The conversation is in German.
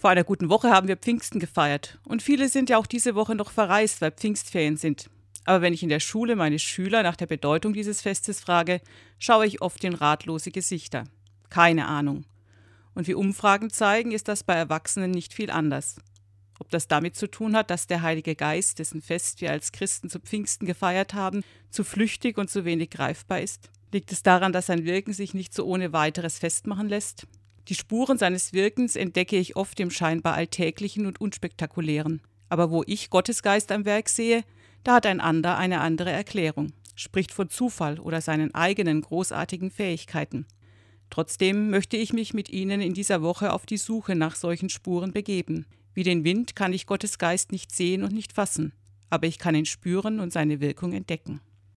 Vor einer guten Woche haben wir Pfingsten gefeiert und viele sind ja auch diese Woche noch verreist, weil Pfingstferien sind. Aber wenn ich in der Schule meine Schüler nach der Bedeutung dieses Festes frage, schaue ich oft in ratlose Gesichter. Keine Ahnung. Und wie Umfragen zeigen, ist das bei Erwachsenen nicht viel anders. Ob das damit zu tun hat, dass der Heilige Geist, dessen Fest wir als Christen zu Pfingsten gefeiert haben, zu flüchtig und zu wenig greifbar ist? Liegt es daran, dass sein Wirken sich nicht so ohne weiteres festmachen lässt? Die Spuren seines Wirkens entdecke ich oft im scheinbar Alltäglichen und Unspektakulären. Aber wo ich Gottes Geist am Werk sehe, da hat ein anderer eine andere Erklärung, spricht von Zufall oder seinen eigenen großartigen Fähigkeiten. Trotzdem möchte ich mich mit Ihnen in dieser Woche auf die Suche nach solchen Spuren begeben. Wie den Wind kann ich Gottes Geist nicht sehen und nicht fassen, aber ich kann ihn spüren und seine Wirkung entdecken.